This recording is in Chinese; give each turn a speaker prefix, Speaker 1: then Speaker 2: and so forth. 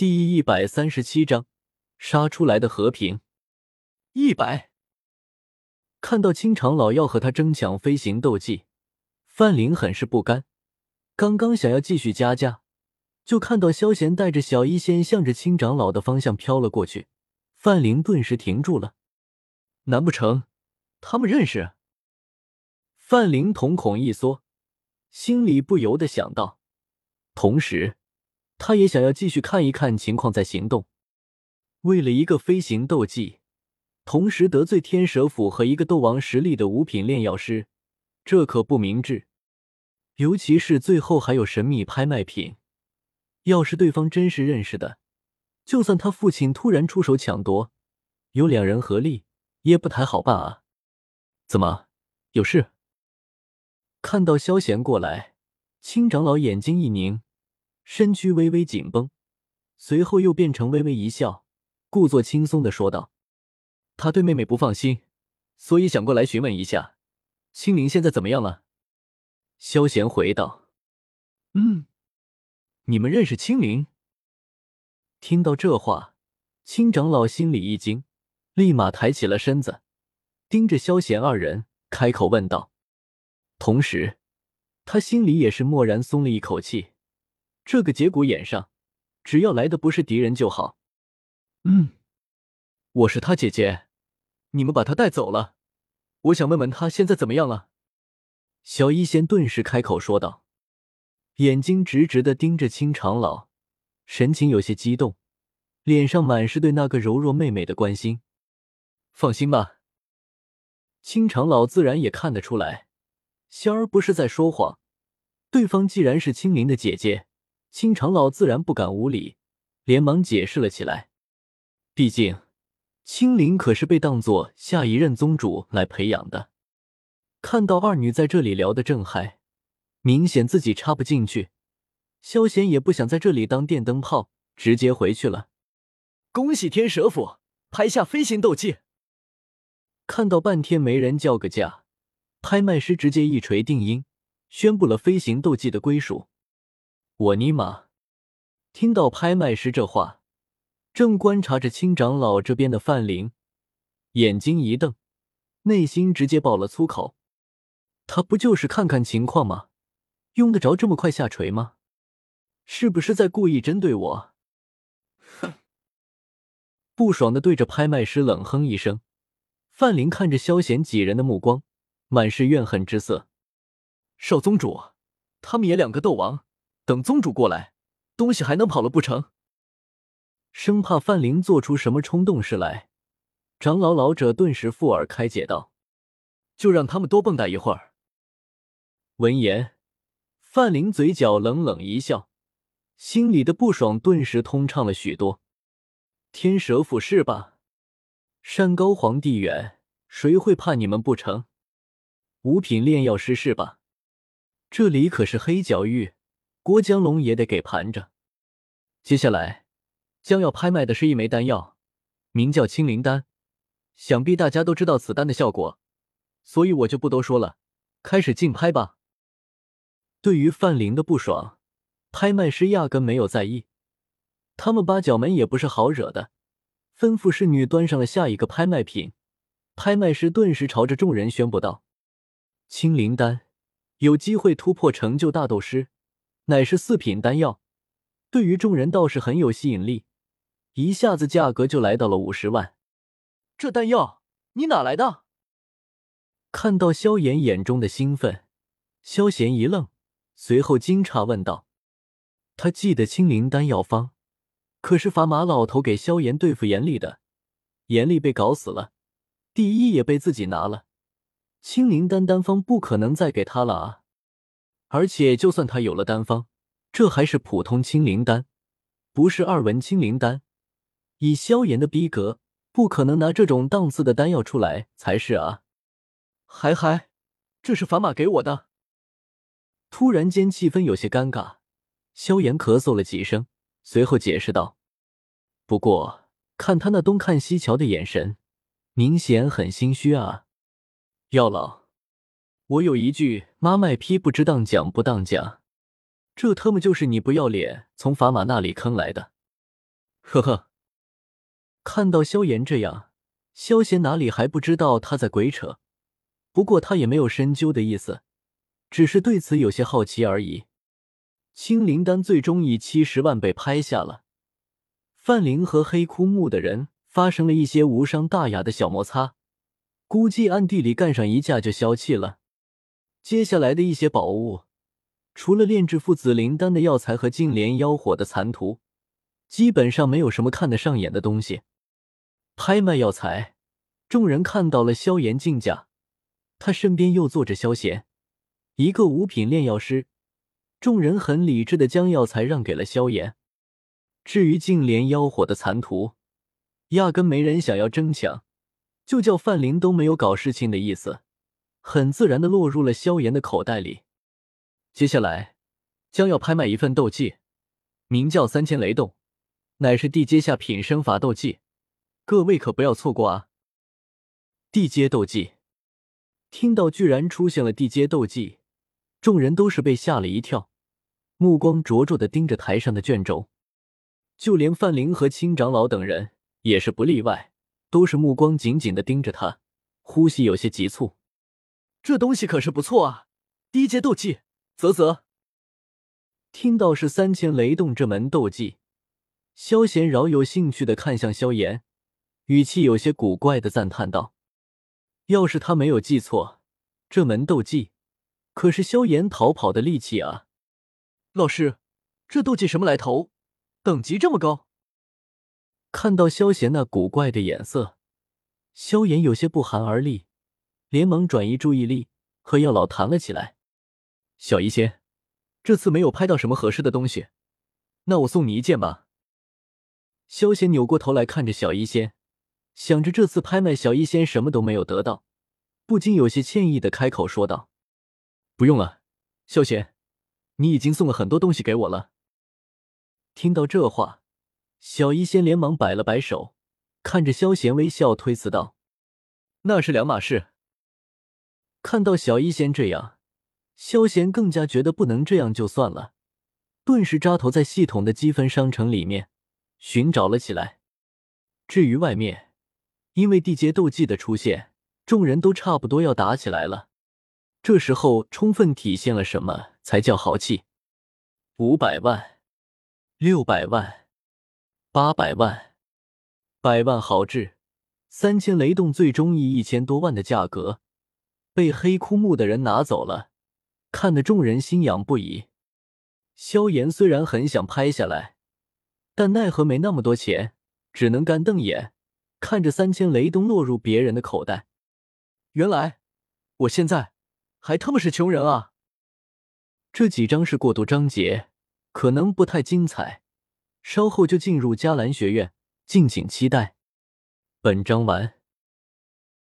Speaker 1: 第一百三十七章杀出来的和平。一百。看到青长老要和他争抢飞行斗技，范林很是不甘，刚刚想要继续加价，就看到萧贤带着小医仙向着青长老的方向飘了过去，范林顿时停住了。难不成他们认识？范林瞳孔一缩，心里不由得想到，同时。他也想要继续看一看情况再行动。为了一个飞行斗技，同时得罪天蛇府和一个斗王实力的五品炼药师，这可不明智。尤其是最后还有神秘拍卖品，要是对方真是认识的，就算他父亲突然出手抢夺，有两人合力也不太好办啊！怎么有事？看到萧贤过来，青长老眼睛一凝。身躯微微紧绷，随后又变成微微一笑，故作轻松的说道：“他对妹妹不放心，所以想过来询问一下，青灵现在怎么样了？”萧贤回道：“嗯，你们认识青灵？”听到这话，青长老心里一惊，立马抬起了身子，盯着萧贤二人，开口问道。同时，他心里也是蓦然松了一口气。这个节骨眼上，只要来的不是敌人就好。嗯，我是他姐姐，你们把她带走了。我想问问她现在怎么样了。小医仙顿时开口说道，眼睛直直的盯着青长老，神情有些激动，脸上满是对那个柔弱妹妹的关心。放心吧，青长老自然也看得出来，仙儿不是在说谎。对方既然是青灵的姐姐。青长老自然不敢无礼，连忙解释了起来。毕竟，青灵可是被当做下一任宗主来培养的。看到二女在这里聊得正嗨，明显自己插不进去，萧贤也不想在这里当电灯泡，直接回去了。恭喜天蛇府拍下飞行斗技！看到半天没人叫个价，拍卖师直接一锤定音，宣布了飞行斗技的归属。我尼玛！听到拍卖师这话，正观察着青长老这边的范林，眼睛一瞪，内心直接爆了粗口。他不就是看看情况吗？用得着这么快下垂吗？是不是在故意针对我？哼！不爽的对着拍卖师冷哼一声。范林看着萧贤几人的目光，满是怨恨之色。少宗主，他们也两个斗王。等宗主过来，东西还能跑了不成？生怕范灵做出什么冲动事来，长老老者顿时附耳开解道：“就让他们多蹦跶一会儿。”闻言，范灵嘴角冷冷一笑，心里的不爽顿时通畅了许多。天蛇府是吧？山高皇帝远，谁会怕你们不成？五品炼药师是吧？这里可是黑角域。郭江龙也得给盘着。接下来将要拍卖的是一枚丹药，名叫青灵丹。想必大家都知道此丹的效果，所以我就不多说了，开始竞拍吧。对于范林的不爽，拍卖师压根没有在意。他们八角门也不是好惹的，吩咐侍女端上了下一个拍卖品。拍卖师顿时朝着众人宣布道：“青灵丹，有机会突破成就大斗师。”乃是四品丹药，对于众人倒是很有吸引力，一下子价格就来到了五十万。这丹药你哪来的？看到萧炎眼中的兴奋，萧贤一愣，随后惊诧问道：“他记得青灵丹药方，可是砝码老头给萧炎对付严厉的，严厉被搞死了，第一也被自己拿了，青灵丹丹方不可能再给他了啊！”而且，就算他有了丹方，这还是普通青灵丹，不是二文青灵丹。以萧炎的逼格，不可能拿这种档次的丹药出来才是啊！还还，这是砝码给我的。突然间，气氛有些尴尬。萧炎咳嗽了几声，随后解释道：“不过，看他那东看西瞧的眼神，明显很心虚啊，药老。”我有一句妈卖批不知当讲不当讲，这特么就是你不要脸从砝码那里坑来的。呵呵，看到萧炎这样，萧贤哪里还不知道他在鬼扯？不过他也没有深究的意思，只是对此有些好奇而已。青灵丹最终以七十万被拍下了，范灵和黑枯木的人发生了一些无伤大雅的小摩擦，估计暗地里干上一架就消气了。接下来的一些宝物，除了炼制父子灵丹的药材和净莲妖火的残图，基本上没有什么看得上眼的东西。拍卖药材，众人看到了萧炎竞价，他身边又坐着萧贤，一个五品炼药师。众人很理智的将药材让给了萧炎。至于净莲妖火的残图，压根没人想要争抢，就叫范林都没有搞事情的意思，很自然的落入了萧炎的口袋里。接下来将要拍卖一份斗技，名叫三千雷动，乃是地阶下品身法斗技，各位可不要错过啊！地阶斗技，听到居然出现了地阶斗技，众人都是被吓了一跳。目光灼灼的盯着台上的卷轴，就连范林和青长老等人也是不例外，都是目光紧紧的盯着他，呼吸有些急促。这东西可是不错啊，低阶斗技，啧啧。听到是三千雷动这门斗技，萧贤饶有兴趣的看向萧炎，语气有些古怪的赞叹道：“要是他没有记错，这门斗技可是萧炎逃跑的利器啊。”老师，这斗技什么来头？等级这么高？看到萧贤那古怪的眼色，萧炎有些不寒而栗，连忙转移注意力，和药老谈了起来。小医仙，这次没有拍到什么合适的东西，那我送你一件吧。萧贤扭过头来看着小医仙，想着这次拍卖小医仙什么都没有得到，不禁有些歉意的开口说道：“不用了，萧贤。”你已经送了很多东西给我了。听到这话，小医仙连忙摆了摆手，看着萧贤微笑推辞道：“那是两码事。”看到小医仙这样，萧贤更加觉得不能这样就算了，顿时扎头在系统的积分商城里面寻找了起来。至于外面，因为地阶斗技的出现，众人都差不多要打起来了。这时候，充分体现了什么才叫豪气？五百万、六百万、八百万、百万豪掷，三千雷动，最终以一千多万的价格被黑枯木的人拿走了，看得众人心痒不已。萧炎虽然很想拍下来，但奈何没那么多钱，只能干瞪眼看着三千雷东落入别人的口袋。原来，我现在。还他妈是穷人啊！这几章是过渡章节，可能不太精彩，稍后就进入迦兰学院，敬请期待。本章完。